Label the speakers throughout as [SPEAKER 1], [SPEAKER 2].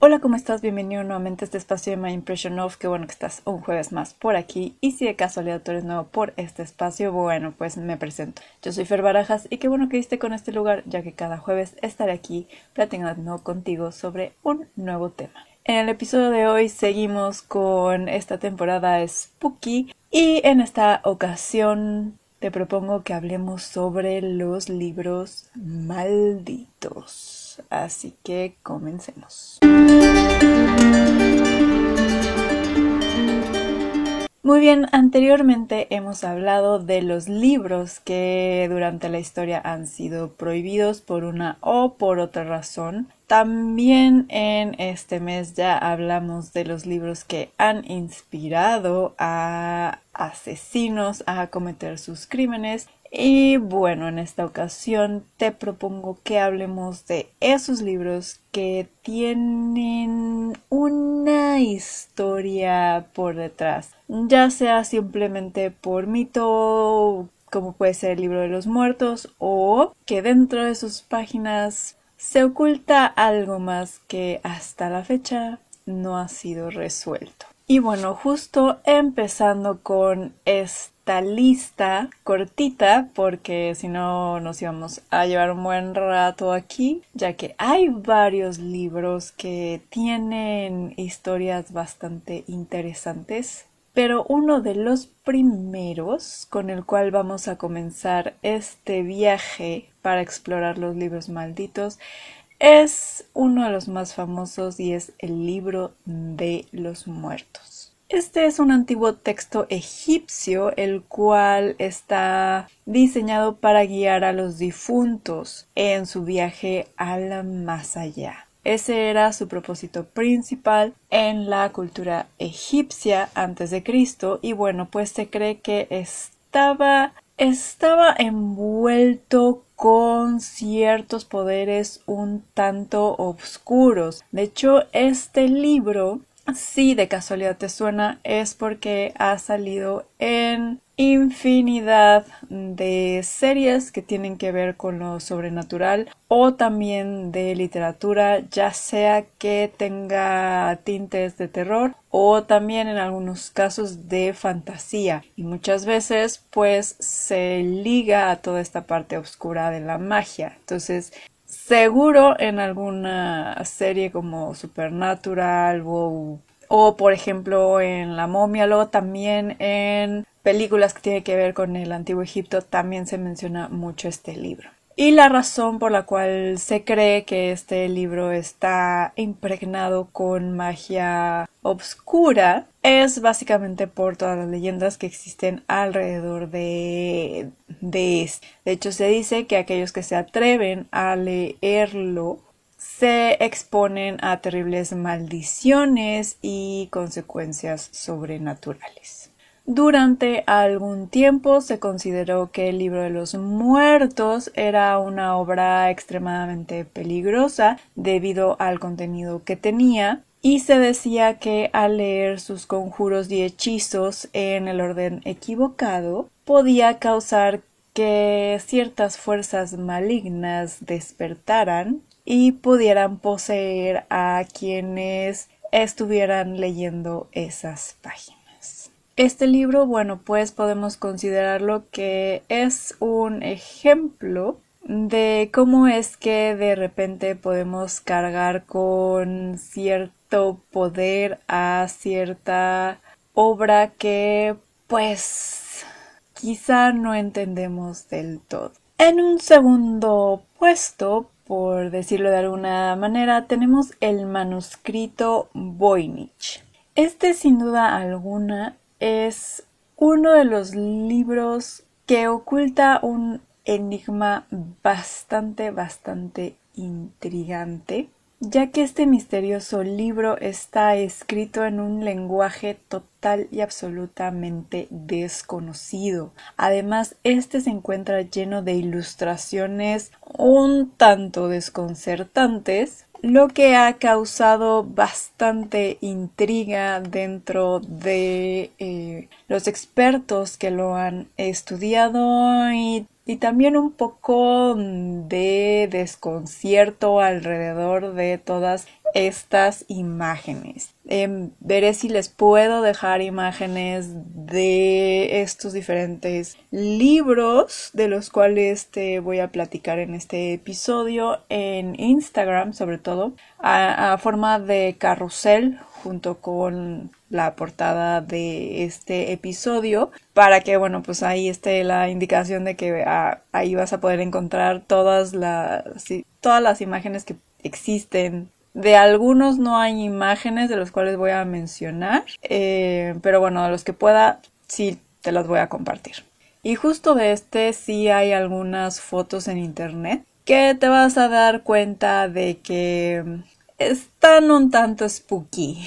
[SPEAKER 1] Hola, ¿cómo estás? Bienvenido nuevamente a este espacio de My Impression Of. Qué bueno que estás un jueves más por aquí. Y si de casualidad tú eres nuevo por este espacio, bueno, pues me presento. Yo soy Fer Barajas y qué bueno que diste con este lugar, ya que cada jueves estaré aquí platicando contigo sobre un nuevo tema. En el episodio de hoy seguimos con esta temporada Spooky y en esta ocasión te propongo que hablemos sobre los libros malditos. Así que comencemos. Muy bien, anteriormente hemos hablado de los libros que durante la historia han sido prohibidos por una o por otra razón. También en este mes ya hablamos de los libros que han inspirado a asesinos a cometer sus crímenes y bueno, en esta ocasión te propongo que hablemos de esos libros que tienen una historia por detrás, ya sea simplemente por mito, como puede ser el libro de los muertos, o que dentro de sus páginas se oculta algo más que hasta la fecha no ha sido resuelto. Y bueno, justo empezando con este lista cortita porque si no nos íbamos a llevar un buen rato aquí ya que hay varios libros que tienen historias bastante interesantes pero uno de los primeros con el cual vamos a comenzar este viaje para explorar los libros malditos es uno de los más famosos y es el libro de los muertos. Este es un antiguo texto egipcio el cual está diseñado para guiar a los difuntos en su viaje al más allá. Ese era su propósito principal en la cultura egipcia antes de Cristo y bueno, pues se cree que estaba estaba envuelto con ciertos poderes un tanto oscuros. De hecho, este libro si de casualidad te suena es porque ha salido en infinidad de series que tienen que ver con lo sobrenatural o también de literatura, ya sea que tenga tintes de terror o también en algunos casos de fantasía y muchas veces pues se liga a toda esta parte oscura de la magia. Entonces seguro en alguna serie como Supernatural o, o por ejemplo en La momia, luego también en películas que tienen que ver con el antiguo Egipto también se menciona mucho este libro. Y la razón por la cual se cree que este libro está impregnado con magia obscura es básicamente por todas las leyendas que existen alrededor de, de este. De hecho, se dice que aquellos que se atreven a leerlo se exponen a terribles maldiciones y consecuencias sobrenaturales. Durante algún tiempo se consideró que el libro de los muertos era una obra extremadamente peligrosa debido al contenido que tenía y se decía que al leer sus conjuros y hechizos en el orden equivocado podía causar que ciertas fuerzas malignas despertaran y pudieran poseer a quienes estuvieran leyendo esas páginas. Este libro, bueno, pues podemos considerarlo que es un ejemplo de cómo es que de repente podemos cargar con cierto poder a cierta obra que pues quizá no entendemos del todo. En un segundo puesto, por decirlo de alguna manera, tenemos el manuscrito Voynich. Este sin duda alguna es uno de los libros que oculta un enigma bastante, bastante intrigante, ya que este misterioso libro está escrito en un lenguaje total y absolutamente desconocido. Además, este se encuentra lleno de ilustraciones un tanto desconcertantes, lo que ha causado bastante intriga dentro de eh, los expertos que lo han estudiado y, y, también un poco de desconcierto alrededor de todas estas imágenes. Em, veré si les puedo dejar imágenes de estos diferentes libros de los cuales te voy a platicar en este episodio en Instagram sobre todo a, forma de carrusel junto con la portada de este episodio para que bueno pues ahí esté la indicación de que ah, ahí vas a poder encontrar todas las todas las imágenes que existen de algunos no hay imágenes de los cuales voy a mencionar eh, pero bueno de los que pueda sí te las voy a compartir. Y justo de este sí hay algunas fotos en internet que te vas a dar cuenta de que están un tanto spooky.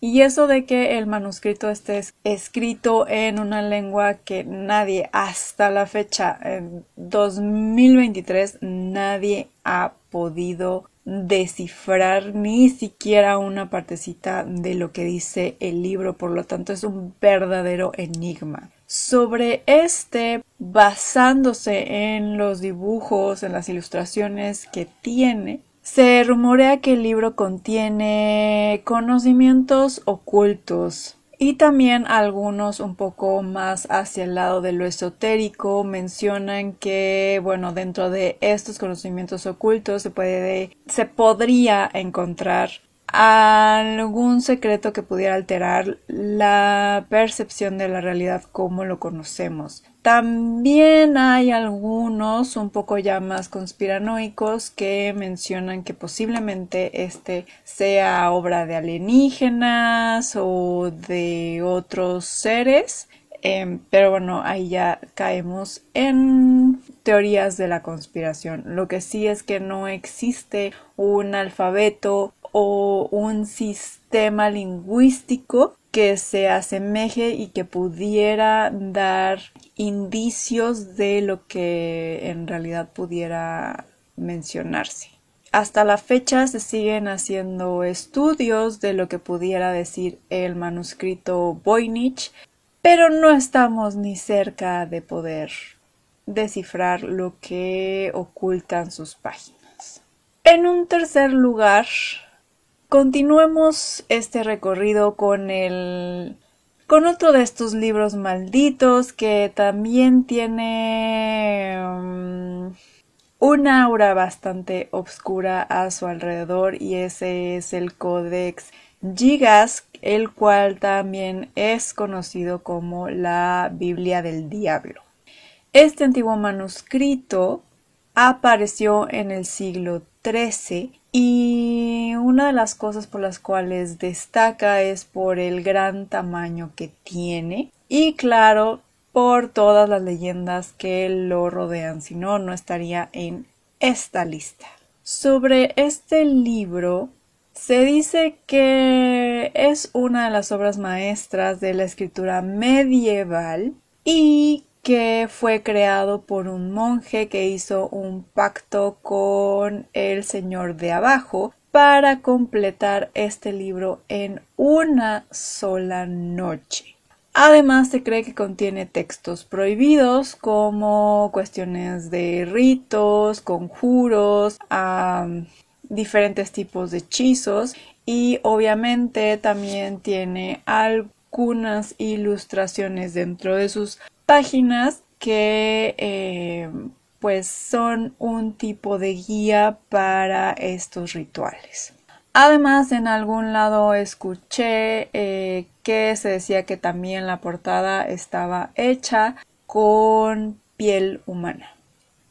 [SPEAKER 1] Y eso de que el manuscrito esté escrito en una lengua que nadie hasta la fecha, en 2023, nadie ha podido descifrar ni siquiera una partecita de lo que dice el libro, por lo tanto es un verdadero enigma. Sobre este, basándose en los dibujos, en las ilustraciones que tiene, se rumorea que el libro contiene conocimientos ocultos y también algunos un poco más hacia el lado de lo esotérico mencionan que bueno dentro de estos conocimientos ocultos se puede se podría encontrar algún secreto que pudiera alterar la percepción de la realidad como lo conocemos. También hay algunos un poco ya más conspiranoicos que mencionan que posiblemente este sea obra de alienígenas o de otros seres. Em, pero bueno, ahí ya caemos en teorías de la conspiración. Lo que sí es que no existe un alfabeto o un sistema lingüístico que se asemeje y que pudiera dar indicios de lo que en realidad pudiera mencionarse. Hasta la fecha se siguen haciendo estudios de lo que pudiera decir el manuscrito Voynich, pero no estamos ni cerca de poder descifrar lo que ocultan sus páginas. En un tercer lugar, Continuemos este recorrido con el con otro de estos libros malditos que también tiene um, una aura bastante oscura a su alrededor y ese es el Codex Gigas, el cual también es conocido como la Biblia del Diablo. Este antiguo manuscrito apareció en el siglo XIII y una de las cosas por las cuales destaca es por el gran tamaño que tiene y claro por todas las leyendas que lo rodean, si no, no estaría en esta lista. Sobre este libro se dice que es una de las obras maestras de la escritura medieval y que fue creado por un monje que hizo un pacto con el señor de abajo para completar este libro en una sola noche. Además se cree que contiene textos prohibidos como cuestiones de ritos, conjuros, diferentes tipos de hechizos y obviamente también tiene algunas ilustraciones dentro de sus páginas que eh, pues son un tipo de guía para estos rituales. Además, en algún lado escuché eh, que se decía que también la portada estaba hecha con piel humana.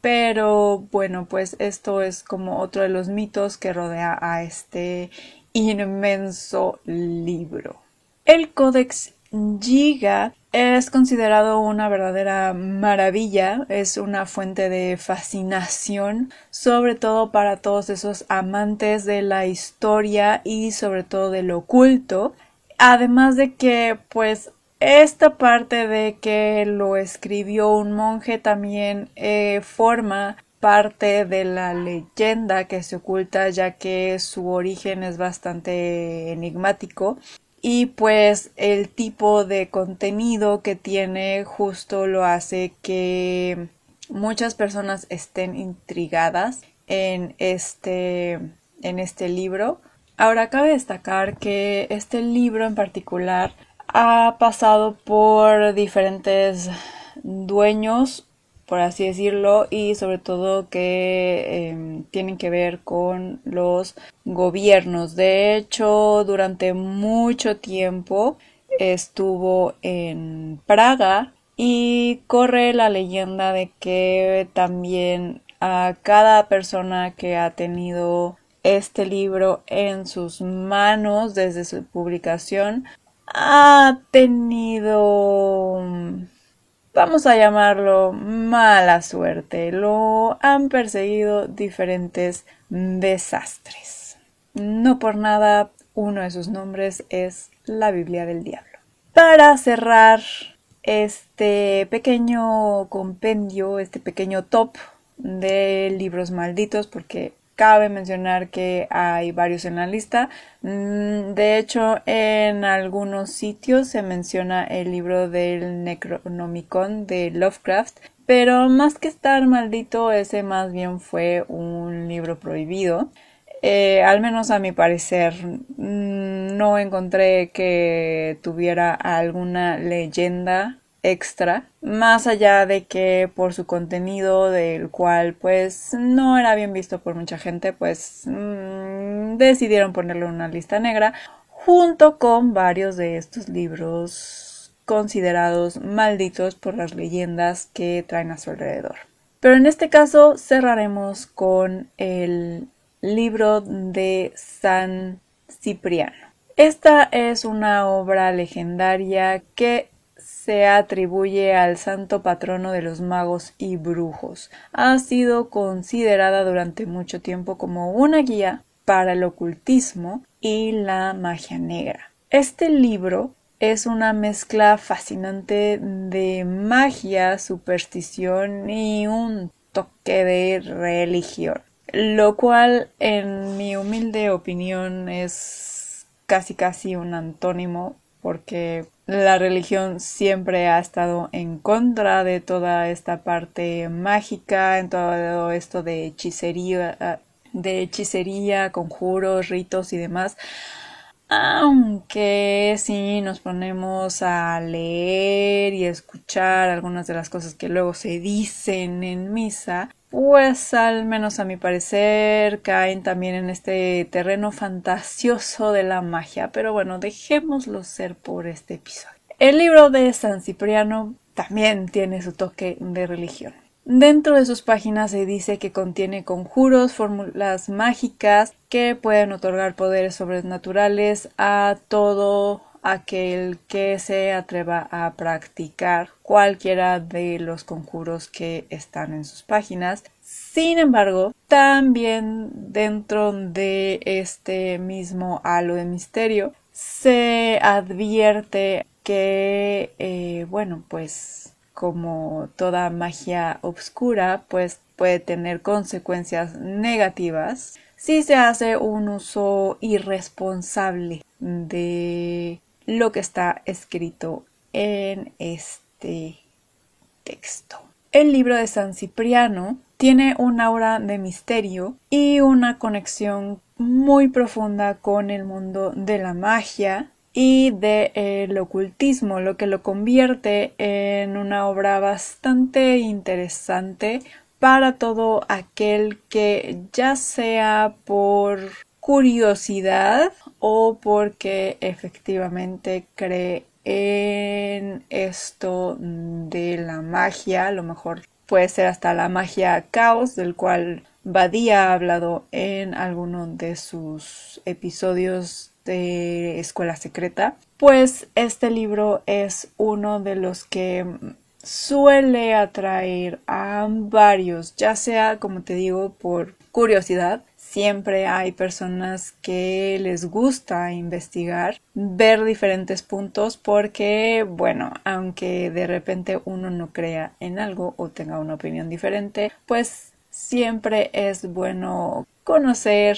[SPEAKER 1] Pero bueno, pues esto es como otro de los mitos que rodea a este inmenso libro. El Codex Giga es considerado una verdadera maravilla, es una fuente de fascinación, sobre todo para todos esos amantes de la historia y sobre todo del oculto. Además de que, pues, esta parte de que lo escribió un monje también eh, forma parte de la leyenda que se oculta ya que su origen es bastante enigmático y pues el tipo de contenido que tiene justo lo hace que muchas personas estén intrigadas en este en este libro. Ahora cabe destacar que este libro en particular ha pasado por diferentes dueños por así decirlo, y sobre todo que em, tienen que ver con los gobiernos. De hecho, durante mucho tiempo estuvo en Praga y corre la leyenda de que también a cada persona que ha tenido este libro en sus manos desde su publicación ha tenido vamos a llamarlo mala suerte. Lo han perseguido diferentes desastres. No por nada uno de sus nombres es la Biblia del Diablo. Para cerrar este pequeño compendio, este pequeño top de libros malditos, porque Cabe mencionar que hay varios en la lista. Mm, de hecho, en algunos sitios se menciona el libro del Necronomicon de Lovecraft, pero más que estar maldito, ese más bien fue un libro prohibido. Eh, al menos a mi parecer, mm, no encontré que tuviera alguna leyenda extra, más allá de que por su contenido del cual pues no era bien visto por mucha gente, pues mm, decidieron ponerlo en una lista negra junto con varios de estos libros considerados malditos por las leyendas que traen a su alrededor. Pero en este caso cerraremos con el libro de San Cipriano. Esta es una obra legendaria que se atribuye al santo patrono de los magos y brujos. Ha sido considerada durante mucho tiempo como una guía para el ocultismo y la magia negra. Este libro es una mezcla fascinante de magia, superstición y un toque de religión, lo cual en mi humilde opinión es casi casi un antónimo porque la religión siempre ha estado en contra de toda esta parte mágica, en todo esto de hechicería, de hechicería, conjuros, ritos y demás. Aunque si nos ponemos a leer y escuchar algunas de las cosas que luego se dicen en misa, pues al menos a mi parecer caen también en este terreno fantasioso de la magia, pero bueno, dejémoslo ser por este episodio. El libro de San Cipriano también tiene su toque de religión. Dentro de sus páginas se dice que contiene conjuros, fórmulas mágicas que pueden otorgar poderes sobrenaturales a todo aquel que se atreva a practicar cualquiera de los conjuros que están en sus páginas. Sin embargo, también dentro de este mismo halo de misterio se advierte que, eh, bueno, pues como toda magia obscura, pues puede tener consecuencias negativas si se hace un uso irresponsable de lo que está escrito en este texto. El libro de San Cipriano tiene un aura de misterio y una conexión muy profunda con el mundo de la magia y del ocultismo, lo que lo convierte en una obra bastante interesante para todo aquel que ya sea por curiosidad o porque efectivamente cree en esto de la magia, a lo mejor puede ser hasta la magia caos, del cual Badía ha hablado en alguno de sus episodios de Escuela Secreta, pues este libro es uno de los que suele atraer a varios, ya sea, como te digo, por curiosidad, Siempre hay personas que les gusta investigar, ver diferentes puntos porque, bueno, aunque de repente uno no crea en algo o tenga una opinión diferente, pues siempre es bueno conocer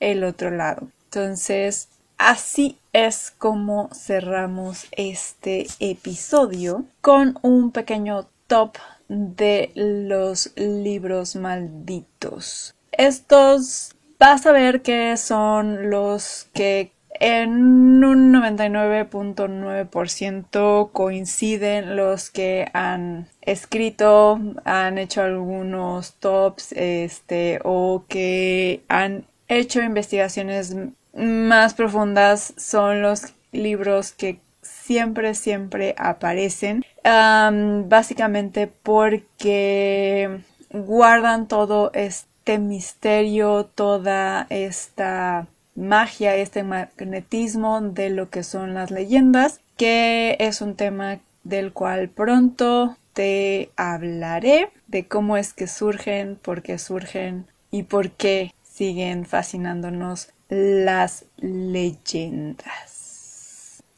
[SPEAKER 1] el otro lado. Entonces, así es como cerramos este episodio con un pequeño top de los libros malditos. Estos vas a ver que son los que en un 99.9% coinciden los que han escrito, han hecho algunos tops, este, o que han hecho investigaciones más profundas son los libros que siempre, siempre aparecen. básicamente porque guardan todo este misterio, toda esta magia, este magnetismo de lo que son las leyendas, que es un tema del cual pronto te hablaré de cómo es que surgen, por qué surgen y por qué siguen fascinándonos las leyendas.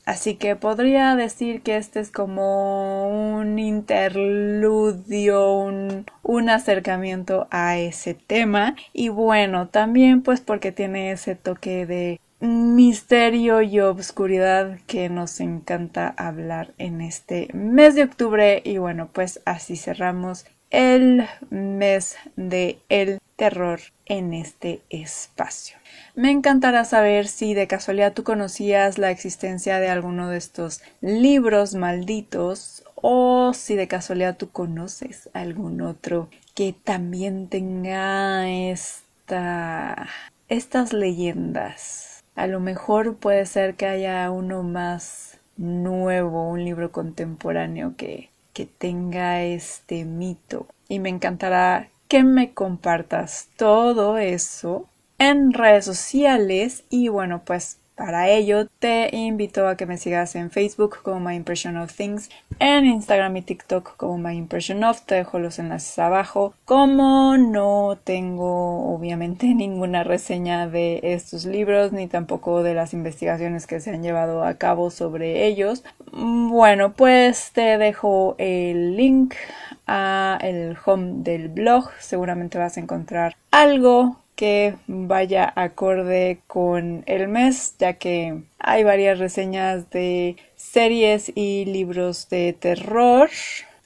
[SPEAKER 1] Así que podría decir que este es como un interludio, un, un, acercamiento a ese tema. Y bueno, también pues porque tiene ese toque de misterio y obscuridad que nos encanta hablar en este mes de octubre. Y bueno, pues así cerramos el mes de el terror en este espacio. Me encantará saber si de casualidad tú conocías la existencia de alguno de estos libros malditos o si de casualidad tú conoces algún otro que también tenga esta estas leyendas. A lo mejor puede ser que haya uno más nuevo, un libro contemporáneo que, que tenga este mito. Y me encantará que me compartas todo eso en redes sociales y bueno pues para ello te invito a que me sigas en Facebook como My Impression of Things, en Instagram y TikTok como My Impression of, te dejo los enlaces abajo. Como no tengo obviamente ninguna reseña de estos libros ni tampoco de las investigaciones que se han llevado a cabo sobre ellos, bueno pues te dejo el link a el home del blog, seguramente vas a encontrar algo que vaya acorde con el mes, ya que hay varias reseñas de series y libros de terror,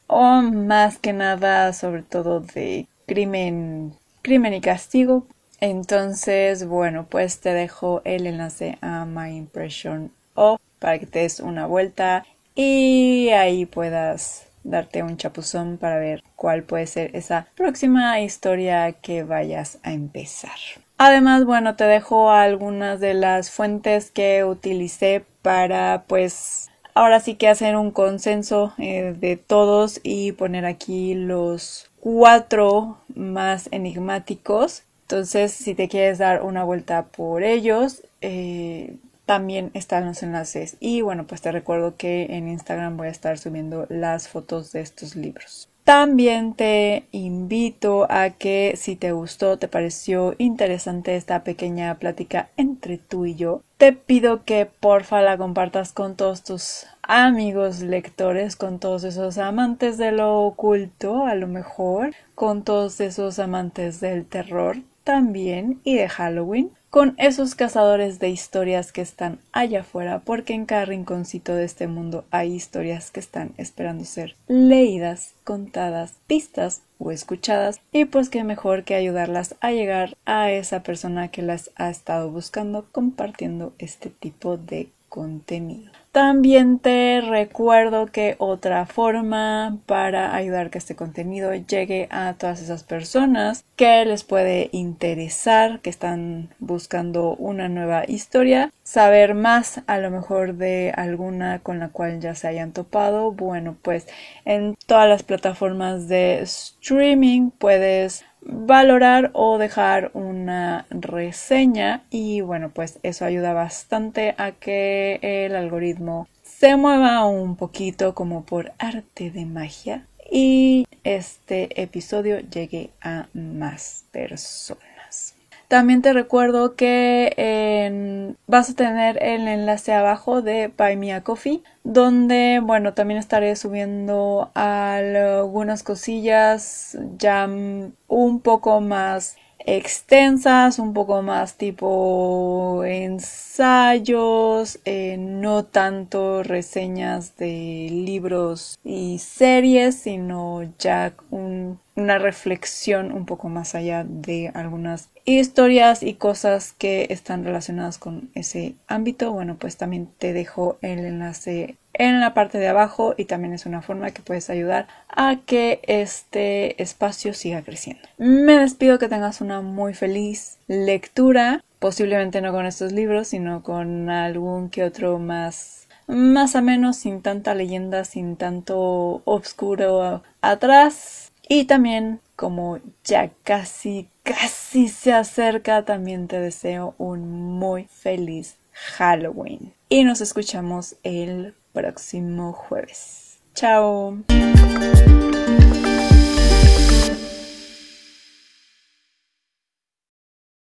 [SPEAKER 1] o más que nada, sobre todo de crimen, crimen y castigo. Entonces, bueno, pues te dejo el enlace a My Impression O para que te des una vuelta y ahí puedas darte un chapuzón para ver cuál puede ser esa próxima historia que vayas a empezar. Además, bueno, te dejo algunas de las fuentes que utilicé para pues ahora sí que hacer un consenso eh, de todos y poner aquí los cuatro más enigmáticos. Entonces, si te quieres dar una vuelta por ellos, eh, también están los enlaces. Y bueno, pues te recuerdo que en Instagram voy a estar subiendo las fotos de estos libros. También te invito a que si te gustó, te pareció interesante esta pequeña plática entre tú y yo, te pido que porfa la compartas con todos tus amigos lectores, con todos esos amantes de lo oculto, a lo mejor, con todos esos amantes del terror también y de Halloween con esos cazadores de historias que están allá afuera, porque en cada rinconcito de este mundo hay historias que están esperando ser leídas, contadas, vistas o escuchadas, y pues qué mejor que ayudarlas a llegar a esa persona que las ha estado buscando compartiendo este tipo de contenido. También te recuerdo que otra forma para ayudar que este contenido llegue a todas esas personas que les puede interesar, que están buscando una nueva historia, saber más a lo mejor de alguna con la cual ya se hayan topado, bueno, pues en todas las plataformas de streaming puedes valorar o dejar una reseña y bueno pues eso ayuda bastante a que el algoritmo se mueva un poquito como por arte de magia y este episodio llegue a más personas. También te recuerdo que vas a tener el enlace abajo de Buy Me a Coffee, donde, bueno, también estaré subiendo algunas cosillas ya un poco más extensas, un poco más tipo ensayos, eh, no tanto reseñas de libros y series, sino ya una reflexión un poco más allá de algunas historias y cosas que están relacionadas con ese ámbito. Bueno, pues también te dejo el enlace en la parte de abajo y también es una forma que puedes ayudar a que este espacio siga creciendo. Me despido que tengas una muy feliz lectura, posiblemente no con estos libros, sino con algún que otro más más o menos sin tanta leyenda, sin tanto oscuro atrás y también como ya casi casi se acerca, también te deseo un muy feliz Halloween. Y nos escuchamos el próximo jueves. Chao.